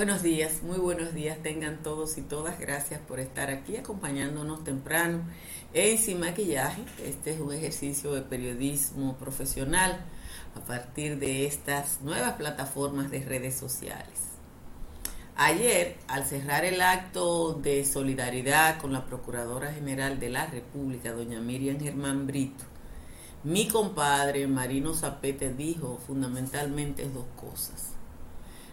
Buenos días, muy buenos días tengan todos y todas. Gracias por estar aquí acompañándonos temprano en Sin Maquillaje. Este es un ejercicio de periodismo profesional a partir de estas nuevas plataformas de redes sociales. Ayer, al cerrar el acto de solidaridad con la Procuradora General de la República, doña Miriam Germán Brito, mi compadre Marino Zapete dijo fundamentalmente dos cosas.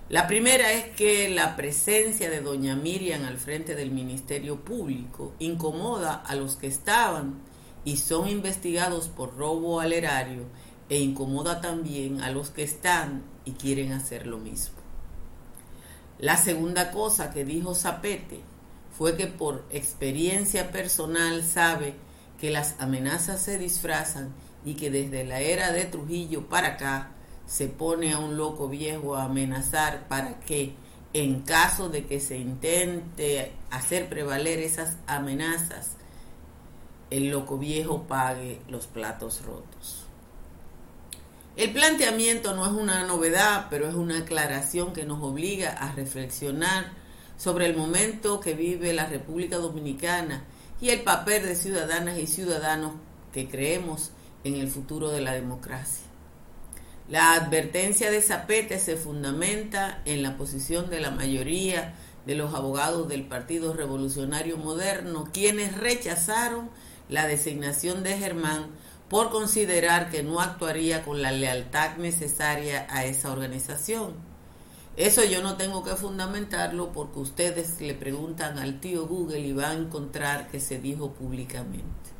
La primera es que la presencia de doña Miriam al frente del Ministerio Público incomoda a los que estaban y son investigados por robo al erario e incomoda también a los que están y quieren hacer lo mismo. La segunda cosa que dijo Zapete fue que por experiencia personal sabe que las amenazas se disfrazan y que desde la era de Trujillo para acá se pone a un loco viejo a amenazar para que en caso de que se intente hacer prevaler esas amenazas, el loco viejo pague los platos rotos. El planteamiento no es una novedad, pero es una aclaración que nos obliga a reflexionar sobre el momento que vive la República Dominicana y el papel de ciudadanas y ciudadanos que creemos en el futuro de la democracia. La advertencia de Zapete se fundamenta en la posición de la mayoría de los abogados del Partido Revolucionario Moderno, quienes rechazaron la designación de Germán por considerar que no actuaría con la lealtad necesaria a esa organización. Eso yo no tengo que fundamentarlo porque ustedes le preguntan al tío Google y van a encontrar que se dijo públicamente.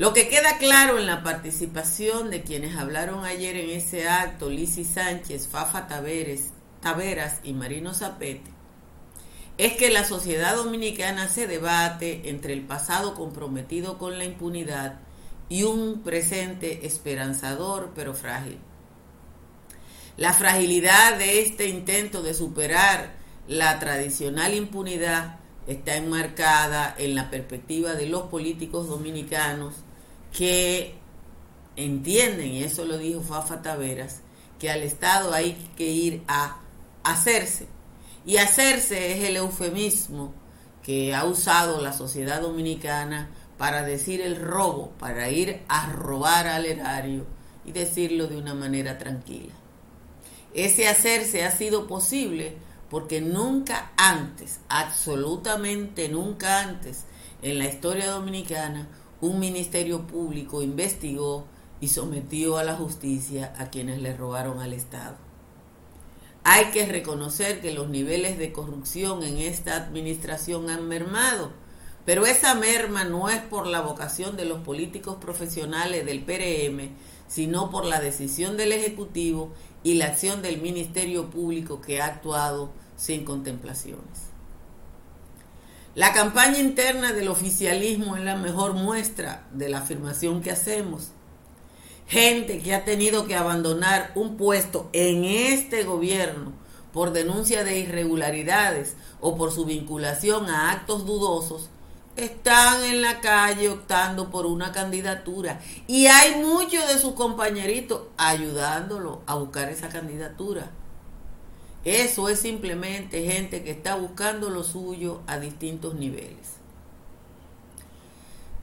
Lo que queda claro en la participación de quienes hablaron ayer en ese acto, Lisi Sánchez, Fafa Taveres, Taveras y Marino Zapete, es que la sociedad dominicana se debate entre el pasado comprometido con la impunidad y un presente esperanzador pero frágil. La fragilidad de este intento de superar la tradicional impunidad está enmarcada en la perspectiva de los políticos dominicanos que entienden, y eso lo dijo Fafa Taveras, que al Estado hay que ir a hacerse. Y hacerse es el eufemismo que ha usado la sociedad dominicana para decir el robo, para ir a robar al erario y decirlo de una manera tranquila. Ese hacerse ha sido posible porque nunca antes, absolutamente nunca antes, en la historia dominicana, un ministerio público investigó y sometió a la justicia a quienes le robaron al Estado. Hay que reconocer que los niveles de corrupción en esta administración han mermado, pero esa merma no es por la vocación de los políticos profesionales del PRM, sino por la decisión del Ejecutivo y la acción del Ministerio Público que ha actuado sin contemplaciones. La campaña interna del oficialismo es la mejor muestra de la afirmación que hacemos. Gente que ha tenido que abandonar un puesto en este gobierno por denuncia de irregularidades o por su vinculación a actos dudosos, están en la calle optando por una candidatura. Y hay muchos de sus compañeritos ayudándolo a buscar esa candidatura. Eso es simplemente gente que está buscando lo suyo a distintos niveles.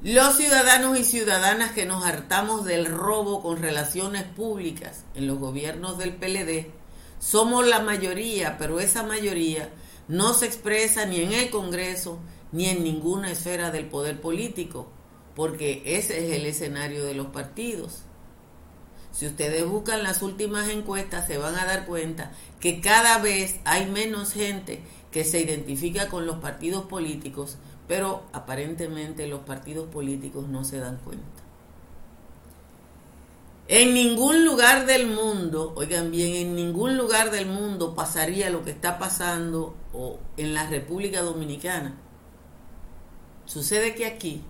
Los ciudadanos y ciudadanas que nos hartamos del robo con relaciones públicas en los gobiernos del PLD somos la mayoría, pero esa mayoría no se expresa ni en el Congreso ni en ninguna esfera del poder político, porque ese es el escenario de los partidos. Si ustedes buscan las últimas encuestas, se van a dar cuenta que cada vez hay menos gente que se identifica con los partidos políticos, pero aparentemente los partidos políticos no se dan cuenta. En ningún lugar del mundo, oigan bien, en ningún lugar del mundo pasaría lo que está pasando o en la República Dominicana. Sucede que aquí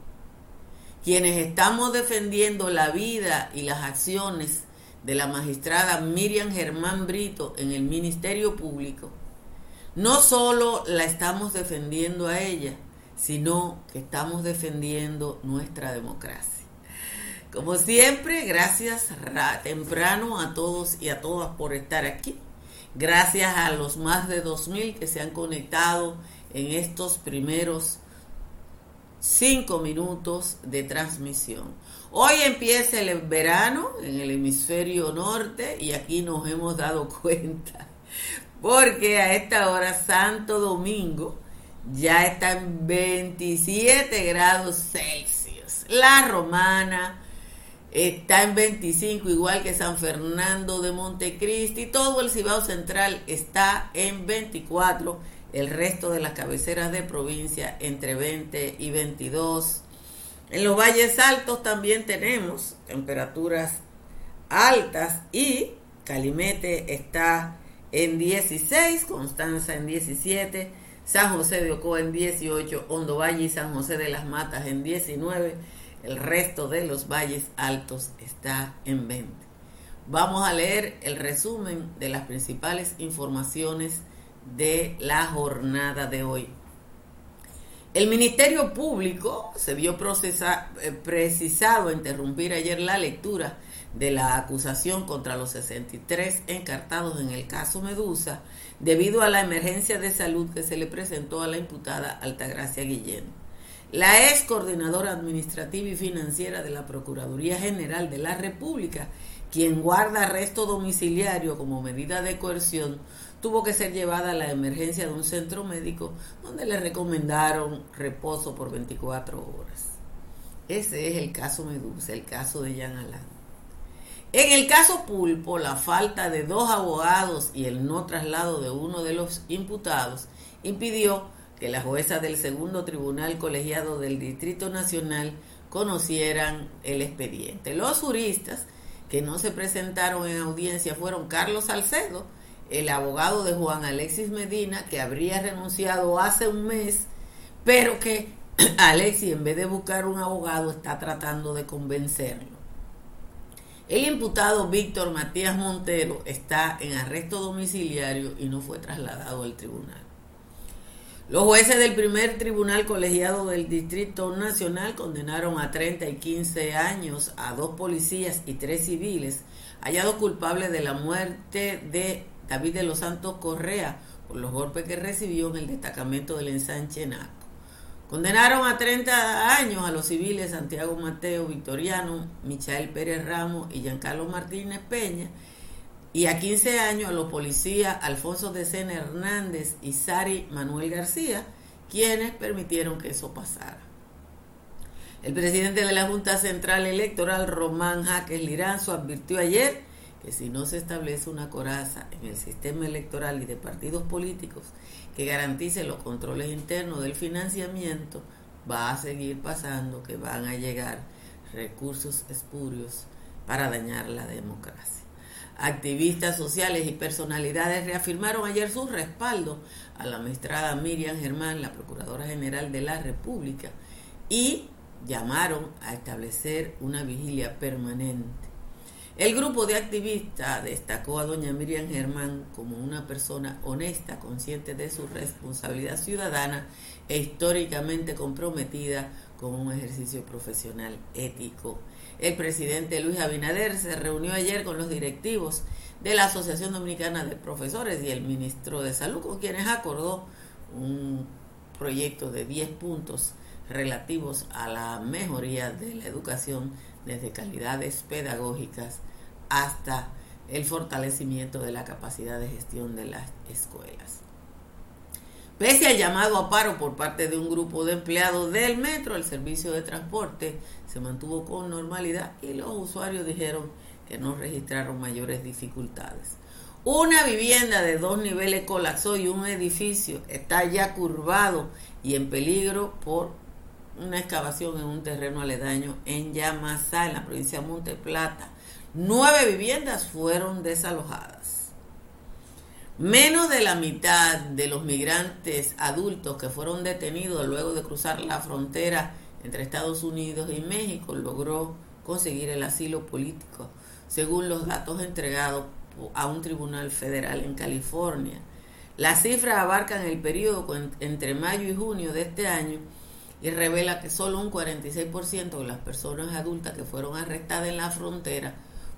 quienes estamos defendiendo la vida y las acciones de la magistrada Miriam Germán Brito en el Ministerio Público, no solo la estamos defendiendo a ella, sino que estamos defendiendo nuestra democracia. Como siempre, gracias temprano a todos y a todas por estar aquí. gracias a los más de 2.000 que se han conectado en estos primeros cinco minutos de transmisión. Hoy empieza el verano en el hemisferio norte y aquí nos hemos dado cuenta porque a esta hora Santo Domingo ya está en 27 grados Celsius. La Romana está en 25, igual que San Fernando de Montecristi. Todo el Cibao Central está en 24. El resto de las cabeceras de provincia entre 20 y 22. En los valles altos también tenemos temperaturas altas y Calimete está en 16, Constanza en 17, San José de Ocoa en 18, Hondo Valle y San José de las Matas en 19, el resto de los valles altos está en 20. Vamos a leer el resumen de las principales informaciones de la jornada de hoy. El Ministerio Público se vio eh, precisado a interrumpir ayer la lectura de la acusación contra los 63 encartados en el caso Medusa debido a la emergencia de salud que se le presentó a la imputada Altagracia Guillén. La ex coordinadora administrativa y financiera de la Procuraduría General de la República, quien guarda arresto domiciliario como medida de coerción, tuvo que ser llevada a la emergencia de un centro médico donde le recomendaron reposo por 24 horas. Ese es el caso Medusa, el caso de Jan Alain. En el caso Pulpo, la falta de dos abogados y el no traslado de uno de los imputados impidió que la jueza del segundo tribunal colegiado del Distrito Nacional conocieran el expediente. Los juristas que no se presentaron en audiencia fueron Carlos Salcedo, el abogado de Juan Alexis Medina, que habría renunciado hace un mes, pero que Alexis, en vez de buscar un abogado, está tratando de convencerlo. El imputado Víctor Matías Montero está en arresto domiciliario y no fue trasladado al tribunal. Los jueces del primer tribunal colegiado del Distrito Nacional condenaron a 30 y 15 años a dos policías y tres civiles hallados culpables de la muerte de David de los Santos Correa por los golpes que recibió en el destacamento del ensanche Naco. Condenaron a 30 años a los civiles Santiago Mateo Victoriano, Michael Pérez Ramos y Giancarlo Martínez Peña, y a 15 años a los policías Alfonso de Sena Hernández y Sari Manuel García, quienes permitieron que eso pasara. El presidente de la Junta Central Electoral, Román Jaques Liranzo, advirtió ayer que si no se establece una coraza en el sistema electoral y de partidos políticos que garantice los controles internos del financiamiento, va a seguir pasando que van a llegar recursos espurios para dañar la democracia. Activistas sociales y personalidades reafirmaron ayer su respaldo a la magistrada Miriam Germán, la Procuradora General de la República, y llamaron a establecer una vigilia permanente el grupo de activistas destacó a doña Miriam Germán como una persona honesta, consciente de su responsabilidad ciudadana e históricamente comprometida con un ejercicio profesional ético. El presidente Luis Abinader se reunió ayer con los directivos de la Asociación Dominicana de Profesores y el ministro de Salud, con quienes acordó un proyecto de 10 puntos relativos a la mejoría de la educación desde calidades pedagógicas hasta el fortalecimiento de la capacidad de gestión de las escuelas. Pese al llamado a paro por parte de un grupo de empleados del metro, el servicio de transporte se mantuvo con normalidad y los usuarios dijeron que no registraron mayores dificultades. Una vivienda de dos niveles colapsó y un edificio está ya curvado y en peligro por una excavación en un terreno aledaño en Yamasá, en la provincia de Monte Plata. Nueve viviendas fueron desalojadas. Menos de la mitad de los migrantes adultos que fueron detenidos luego de cruzar la frontera entre Estados Unidos y México logró conseguir el asilo político, según los datos entregados a un tribunal federal en California. Las cifras abarcan el periodo entre mayo y junio de este año y revela que solo un 46% de las personas adultas que fueron arrestadas en la frontera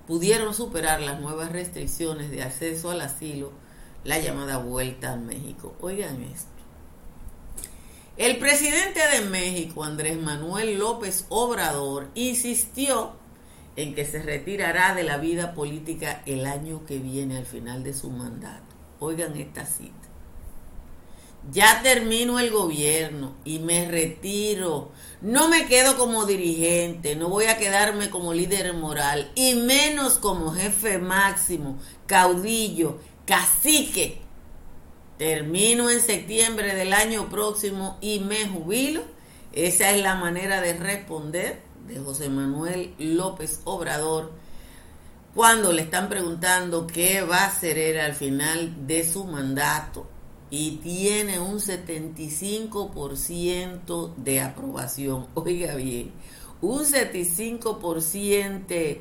pudieron superar las nuevas restricciones de acceso al asilo, la llamada vuelta a México. Oigan esto. El presidente de México, Andrés Manuel López Obrador, insistió en que se retirará de la vida política el año que viene al final de su mandato. Oigan esta cita. Ya termino el gobierno y me retiro. No me quedo como dirigente, no voy a quedarme como líder moral y menos como jefe máximo, caudillo, cacique. Termino en septiembre del año próximo y me jubilo. Esa es la manera de responder de José Manuel López Obrador cuando le están preguntando qué va a hacer él al final de su mandato y tiene un 75% de aprobación. Oiga bien, un 75%,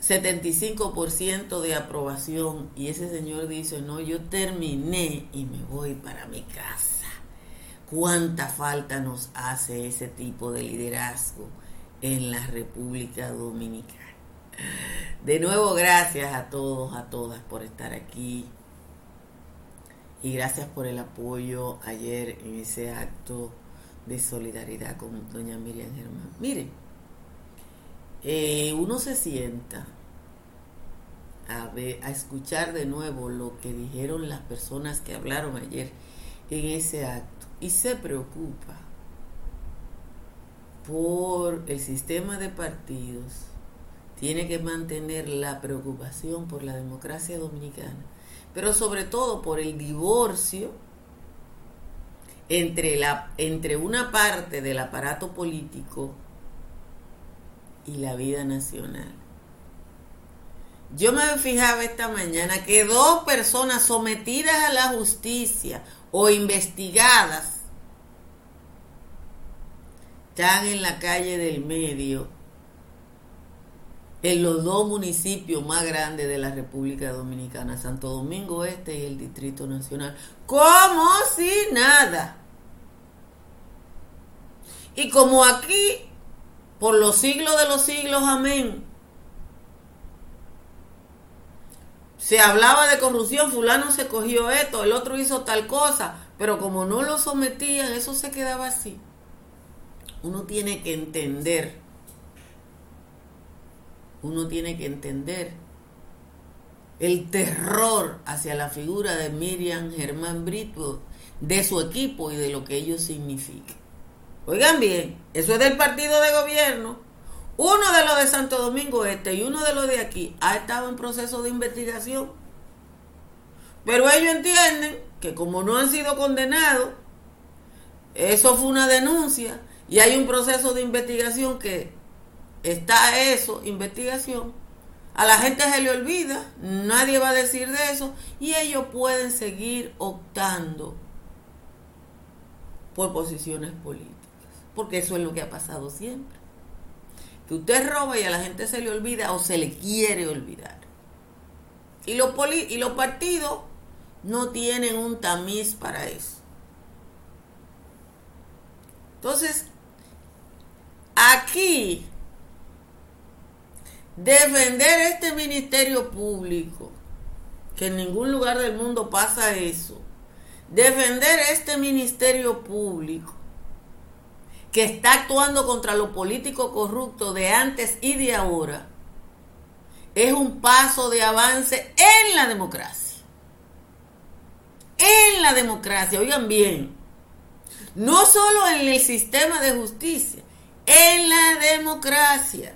75% de aprobación y ese señor dice, no, yo terminé y me voy para mi casa. ¿Cuánta falta nos hace ese tipo de liderazgo en la República Dominicana? De nuevo, gracias a todos, a todas por estar aquí y gracias por el apoyo ayer en ese acto de solidaridad con doña Miriam Germán. Mire, eh, uno se sienta a escuchar de nuevo lo que dijeron las personas que hablaron ayer en ese acto y se preocupa por el sistema de partidos, tiene que mantener la preocupación por la democracia dominicana pero sobre todo por el divorcio entre, la, entre una parte del aparato político y la vida nacional. Yo me fijaba esta mañana que dos personas sometidas a la justicia o investigadas están en la calle del medio en los dos municipios más grandes de la República Dominicana, Santo Domingo Este y el Distrito Nacional, como si nada. Y como aquí, por los siglos de los siglos, amén, se hablaba de corrupción, fulano se cogió esto, el otro hizo tal cosa, pero como no lo sometían, eso se quedaba así. Uno tiene que entender uno tiene que entender el terror hacia la figura de Miriam Germán Brito, de su equipo y de lo que ellos significan. Oigan bien, eso es del partido de gobierno. Uno de los de Santo Domingo Este y uno de los de aquí ha estado en proceso de investigación. Pero ellos entienden que como no han sido condenados, eso fue una denuncia y hay un proceso de investigación que está eso, investigación. A la gente se le olvida, nadie va a decir de eso y ellos pueden seguir optando por posiciones políticas, porque eso es lo que ha pasado siempre. Que usted roba y a la gente se le olvida o se le quiere olvidar. Y los, y los partidos no tienen un tamiz para eso. Entonces, aquí defender este ministerio público, que en ningún lugar del mundo pasa eso, defender este ministerio público que está actuando contra lo político corrupto de antes y de ahora, es un paso de avance en la democracia. En la democracia, oigan bien, no solo en el sistema de justicia, en la democracia.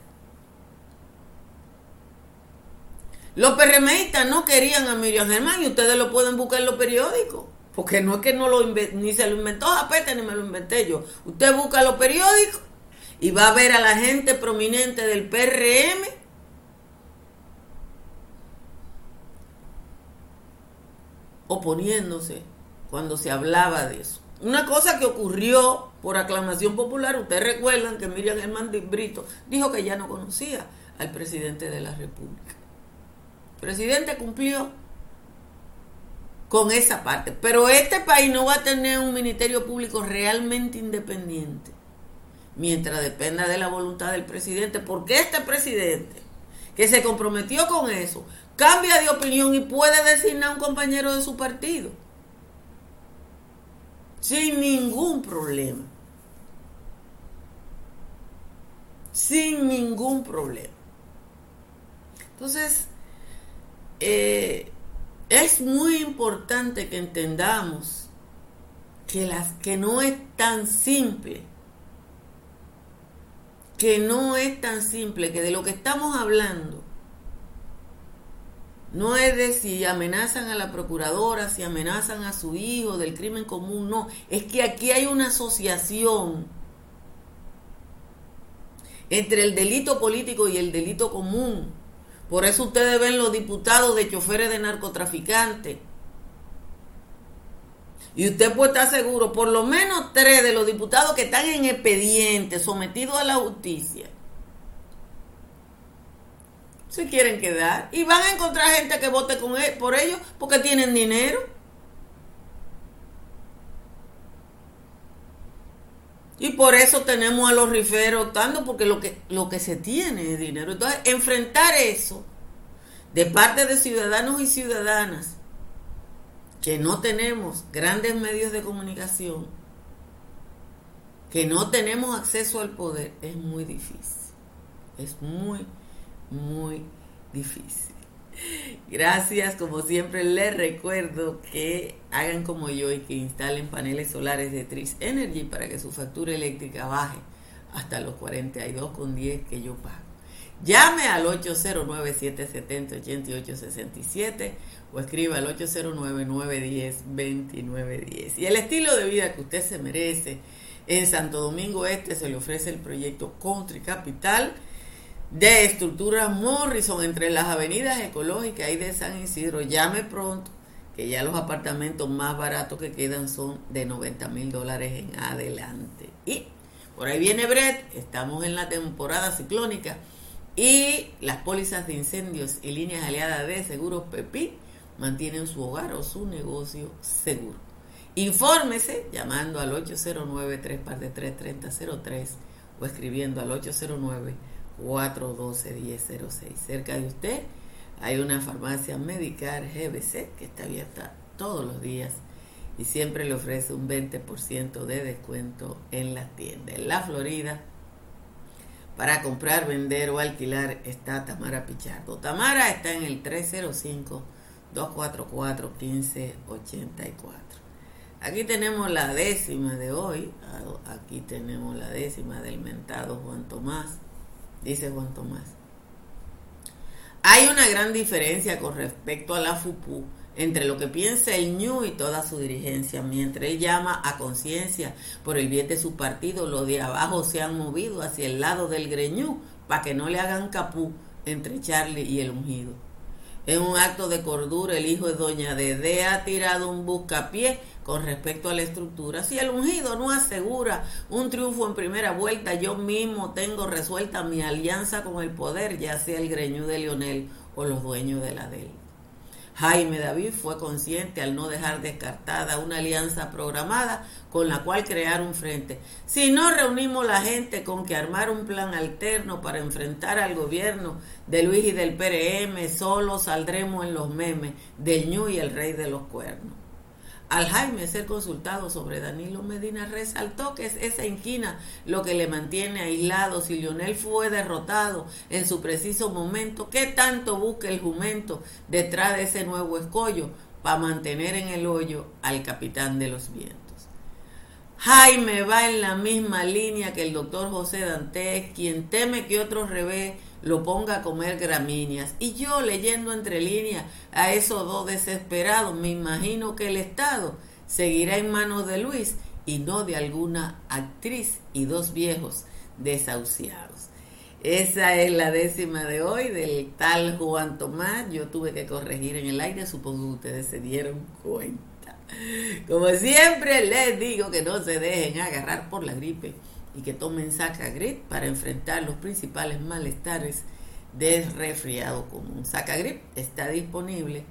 Los PRMistas no querían a Miriam Germán y ustedes lo pueden buscar en los periódicos. Porque no es que no lo ni se lo inventó Zapete ni me lo inventé yo. Usted busca los periódicos y va a ver a la gente prominente del PRM oponiéndose cuando se hablaba de eso. Una cosa que ocurrió por aclamación popular, ustedes recuerdan que Miriam Germán Brito dijo que ya no conocía al presidente de la República presidente cumplió con esa parte. Pero este país no va a tener un ministerio público realmente independiente mientras dependa de la voluntad del presidente, porque este presidente, que se comprometió con eso, cambia de opinión y puede designar a un compañero de su partido. Sin ningún problema. Sin ningún problema. Entonces, eh, es muy importante que entendamos que, las, que no es tan simple, que no es tan simple, que de lo que estamos hablando no es de si amenazan a la procuradora, si amenazan a su hijo del crimen común, no, es que aquí hay una asociación entre el delito político y el delito común. Por eso ustedes ven los diputados de choferes de narcotraficantes. Y usted puede estar seguro, por lo menos tres de los diputados que están en expediente, sometidos a la justicia, se quieren quedar. Y van a encontrar gente que vote con él, por ellos porque tienen dinero. Y por eso tenemos a los riferos optando porque lo que, lo que se tiene es dinero. Entonces, enfrentar eso de parte de ciudadanos y ciudadanas que no tenemos grandes medios de comunicación, que no tenemos acceso al poder, es muy difícil. Es muy, muy difícil. Gracias, como siempre les recuerdo que hagan como yo y que instalen paneles solares de Tris Energy para que su factura eléctrica baje hasta los 42,10 que yo pago. Llame al 809-770-8867 o escriba al 809-910-2910. Y el estilo de vida que usted se merece en Santo Domingo Este se le ofrece el proyecto Country Capital de estructura Morrison entre las avenidas ecológicas y de San Isidro. Llame pronto, que ya los apartamentos más baratos que quedan son de 90 mil dólares en adelante. Y por ahí viene Brett, estamos en la temporada ciclónica y las pólizas de incendios y líneas aliadas de seguros PEPI mantienen su hogar o su negocio seguro. Infórmese llamando al 809-3 o escribiendo al 809-412-1006. Cerca de usted hay una farmacia Medicar GBC que está abierta todos los días y siempre le ofrece un 20% de descuento en la tienda. En la Florida para comprar, vender o alquilar está Tamara Pichardo. Tamara está en el 305-244-1584. Aquí tenemos la décima de hoy. Aquí tenemos la décima del mentado Juan Tomás. Dice Juan Tomás. Hay una gran diferencia con respecto a la FUPU entre lo que piensa el ñu y toda su dirigencia. Mientras él llama a conciencia por el bien de su partido, los de abajo se han movido hacia el lado del greñú para que no le hagan capú entre Charlie y el ungido. En un acto de cordura, el hijo de Doña Dede ha tirado un buscapié con respecto a la estructura. Si el ungido no asegura un triunfo en primera vuelta, yo mismo tengo resuelta mi alianza con el poder, ya sea el greñú de Lionel o los dueños de la DEL. Jaime David fue consciente al no dejar descartada una alianza programada con la cual crear un frente. Si no reunimos la gente con que armar un plan alterno para enfrentar al gobierno de Luis y del PRM, solo saldremos en los memes del ñu y el rey de los cuernos. Al Jaime ser consultado sobre Danilo Medina resaltó que es esa inquina lo que le mantiene aislado si Lionel fue derrotado en su preciso momento. ¿Qué tanto busca el jumento detrás de ese nuevo escollo para mantener en el hoyo al capitán de los vientos? Jaime va en la misma línea que el doctor José Dantes, quien teme que otro revés lo ponga a comer gramíneas. Y yo leyendo entre líneas a esos dos desesperados, me imagino que el Estado seguirá en manos de Luis y no de alguna actriz y dos viejos desahuciados. Esa es la décima de hoy del tal Juan Tomás. Yo tuve que corregir en el aire, supongo que ustedes se dieron cuenta. Como siempre les digo que no se dejen agarrar por la gripe y que tomen Sacagrip para enfrentar los principales malestares del resfriado común. Sacagrip está disponible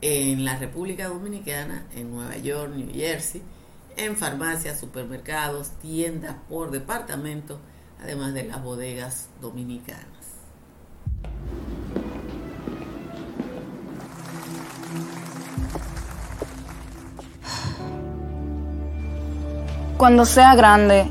en la República Dominicana, en Nueva York, New Jersey, en farmacias, supermercados, tiendas por departamento, además de las bodegas dominicanas. Cuando sea grande,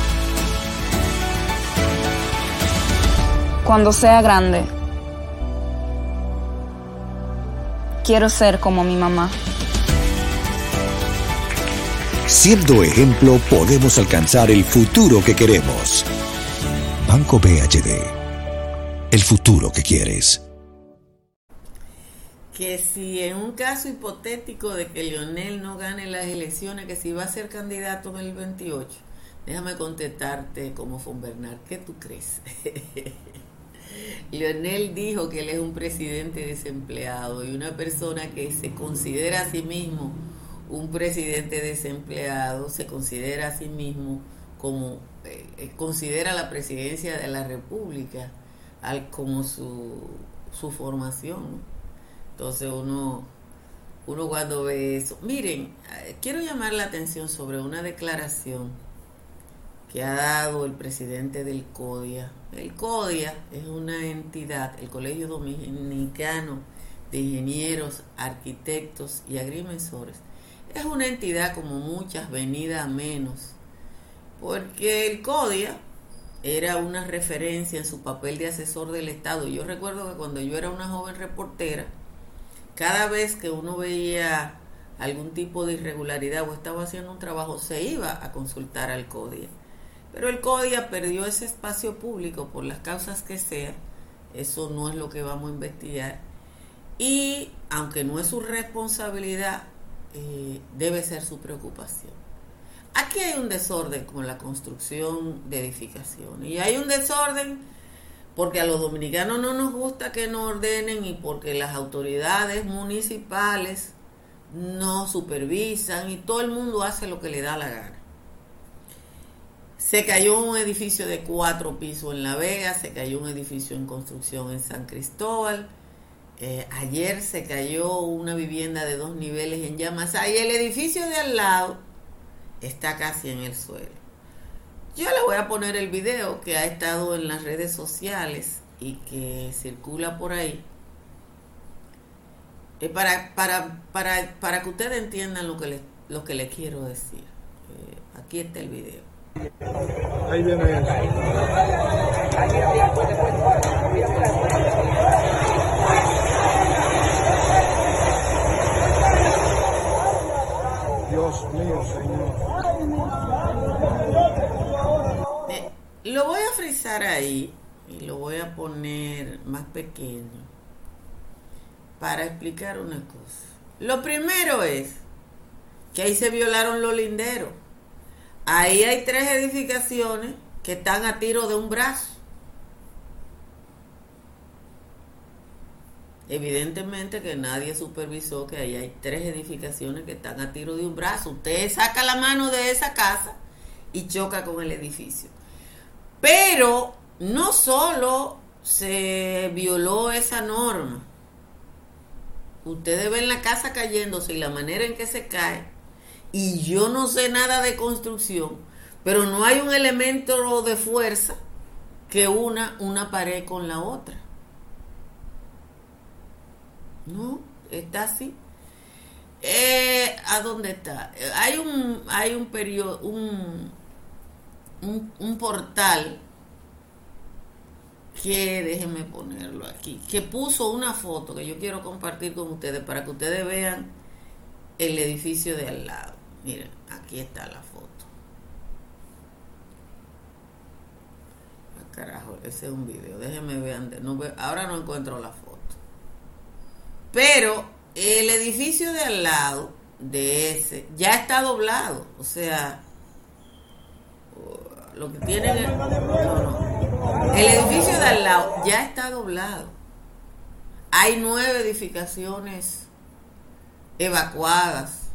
Cuando sea grande, quiero ser como mi mamá. Siendo ejemplo, podemos alcanzar el futuro que queremos. Banco BHD. El futuro que quieres. Que si en un caso hipotético de que Lionel no gane las elecciones, que si va a ser candidato en el 28, déjame contestarte como von Bernard, ¿qué tú crees? Lionel dijo que él es un presidente desempleado y una persona que se considera a sí mismo un presidente desempleado, se considera a sí mismo como, eh, eh, considera la presidencia de la República al, como su, su formación. Entonces uno, uno cuando ve eso, miren, eh, quiero llamar la atención sobre una declaración que ha dado el presidente del CODIA. El CODIA es una entidad, el Colegio Dominicano de Ingenieros, Arquitectos y Agrimensores. Es una entidad como muchas, venida a menos, porque el CODIA era una referencia en su papel de asesor del Estado. Yo recuerdo que cuando yo era una joven reportera, cada vez que uno veía algún tipo de irregularidad o estaba haciendo un trabajo, se iba a consultar al CODIA pero el CODIA perdió ese espacio público por las causas que sean. Eso no es lo que vamos a investigar. Y aunque no es su responsabilidad, eh, debe ser su preocupación. Aquí hay un desorden con la construcción de edificaciones. Y hay un desorden porque a los dominicanos no nos gusta que nos ordenen y porque las autoridades municipales no supervisan y todo el mundo hace lo que le da la gana. Se cayó un edificio de cuatro pisos en La Vega, se cayó un edificio en construcción en San Cristóbal. Eh, ayer se cayó una vivienda de dos niveles en llamas. y el edificio de al lado está casi en el suelo. Yo le voy a poner el video que ha estado en las redes sociales y que circula por ahí. Eh, para, para, para, para, que ustedes entiendan lo que les, lo que les quiero decir. Eh, aquí está el video. Ahí viene Dios mío, Señor. Lo voy a frizar ahí y lo voy a poner más pequeño para explicar una cosa. Lo primero es que ahí se violaron los linderos. Ahí hay tres edificaciones que están a tiro de un brazo. Evidentemente que nadie supervisó que ahí hay tres edificaciones que están a tiro de un brazo. Usted saca la mano de esa casa y choca con el edificio. Pero no solo se violó esa norma. Ustedes ven la casa cayéndose y la manera en que se cae y yo no sé nada de construcción, pero no hay un elemento de fuerza que una una pared con la otra. No, está así. Eh, ¿A dónde está? Hay un, hay un periodo, un, un, un portal que déjenme ponerlo aquí, que puso una foto que yo quiero compartir con ustedes para que ustedes vean el edificio de al lado. Miren, aquí está la foto. Ah, carajo, ese es un video. Déjenme ver. No ahora no encuentro la foto. Pero el edificio de al lado de ese ya está doblado. O sea, lo que tienen. El edificio de al lado ya está doblado. Hay nueve edificaciones evacuadas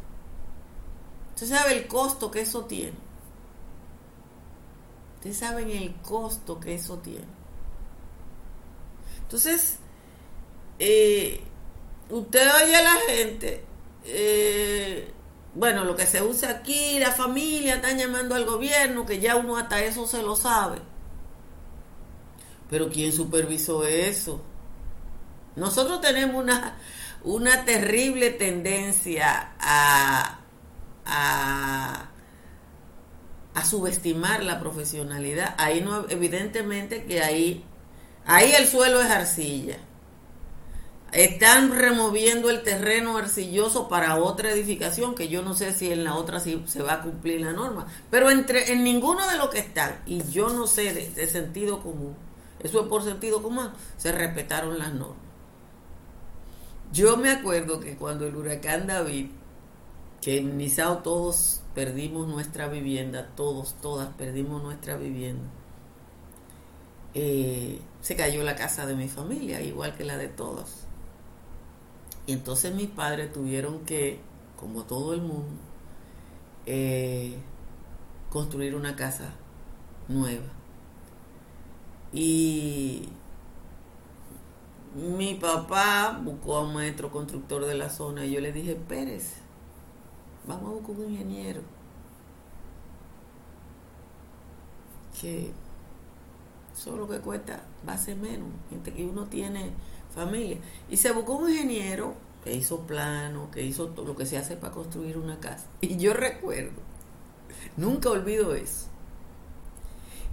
Usted sabe el costo que eso tiene. Ustedes saben el costo que eso tiene. Entonces, eh, usted oye a la gente, eh, bueno, lo que se usa aquí, la familia están llamando al gobierno, que ya uno hasta eso se lo sabe. Pero ¿quién supervisó eso? Nosotros tenemos una, una terrible tendencia a, a, subestimar la profesionalidad. Ahí no, evidentemente que ahí, ahí el suelo es arcilla. Están removiendo el terreno arcilloso para otra edificación, que yo no sé si en la otra sí se va a cumplir la norma. Pero entre, en ninguno de los que están, y yo no sé de sentido común, eso es por sentido común, se respetaron las normas. Yo me acuerdo que cuando el huracán David, que en Nizao todos perdimos nuestra vivienda, todos, todas perdimos nuestra vivienda, eh, se cayó la casa de mi familia, igual que la de todos. Y entonces mis padres tuvieron que, como todo el mundo, eh, construir una casa nueva. Y mi papá buscó a un maestro constructor de la zona y yo le dije, Pérez, vamos a buscar un ingeniero que solo que cuesta va a ser menos, gente que uno tiene familia. Y se buscó un ingeniero que hizo plano, que hizo todo lo que se hace para construir una casa. Y yo recuerdo, nunca olvido eso,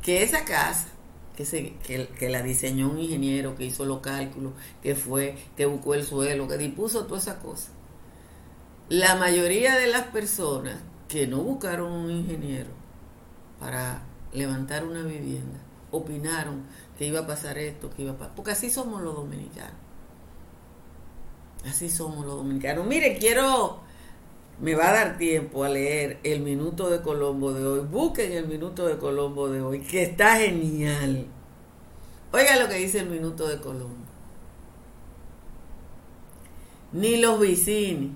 que esa casa que, se, que, la diseñó un ingeniero, que hizo los cálculos, que fue, que buscó el suelo, que dispuso todas esas cosas. La mayoría de las personas que no buscaron un ingeniero para levantar una vivienda, opinaron que iba a pasar esto, que iba a pasar. Porque así somos los dominicanos. Así somos los dominicanos. Mire, quiero me va a dar tiempo a leer el minuto de Colombo de hoy. Busquen el minuto de Colombo de hoy, que está genial. Oiga lo que dice el minuto de Colombo. Ni los vicini,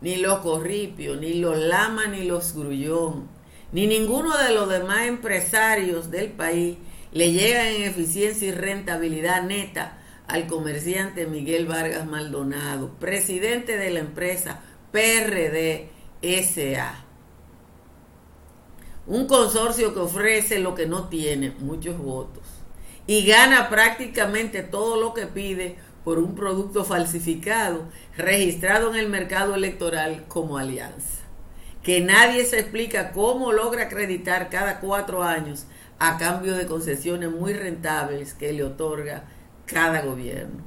ni los corripios, ni los lama, ni los grullón, ni ninguno de los demás empresarios del país le llegan en eficiencia y rentabilidad neta al comerciante Miguel Vargas Maldonado, presidente de la empresa PRD SA. Un consorcio que ofrece lo que no tiene, muchos votos, y gana prácticamente todo lo que pide por un producto falsificado registrado en el mercado electoral como alianza. Que nadie se explica cómo logra acreditar cada cuatro años a cambio de concesiones muy rentables que le otorga cada gobierno.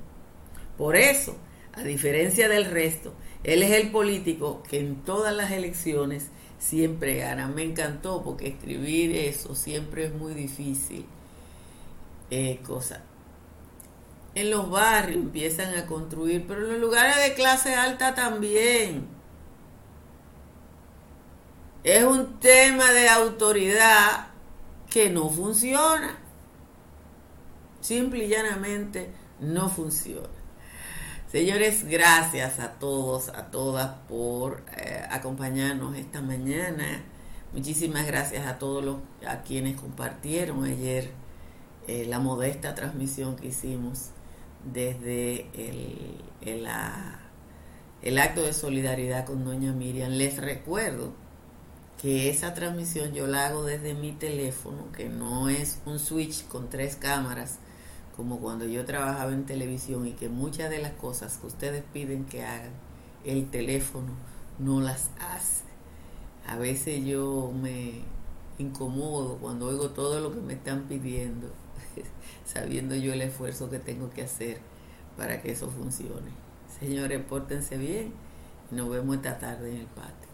Por eso, a diferencia del resto, él es el político que en todas las elecciones siempre gana. Me encantó porque escribir eso siempre es muy difícil. Eh, cosa. En los barrios empiezan a construir, pero en los lugares de clase alta también. Es un tema de autoridad que no funciona. Simple y llanamente no funciona. Señores, gracias a todos, a todas por eh, acompañarnos esta mañana. Muchísimas gracias a todos los a quienes compartieron ayer eh, la modesta transmisión que hicimos desde el, el, el acto de solidaridad con Doña Miriam. Les recuerdo que esa transmisión yo la hago desde mi teléfono, que no es un switch con tres cámaras como cuando yo trabajaba en televisión y que muchas de las cosas que ustedes piden que hagan, el teléfono no las hace. A veces yo me incomodo cuando oigo todo lo que me están pidiendo, sabiendo yo el esfuerzo que tengo que hacer para que eso funcione. Señores, pórtense bien nos vemos esta tarde en el patio.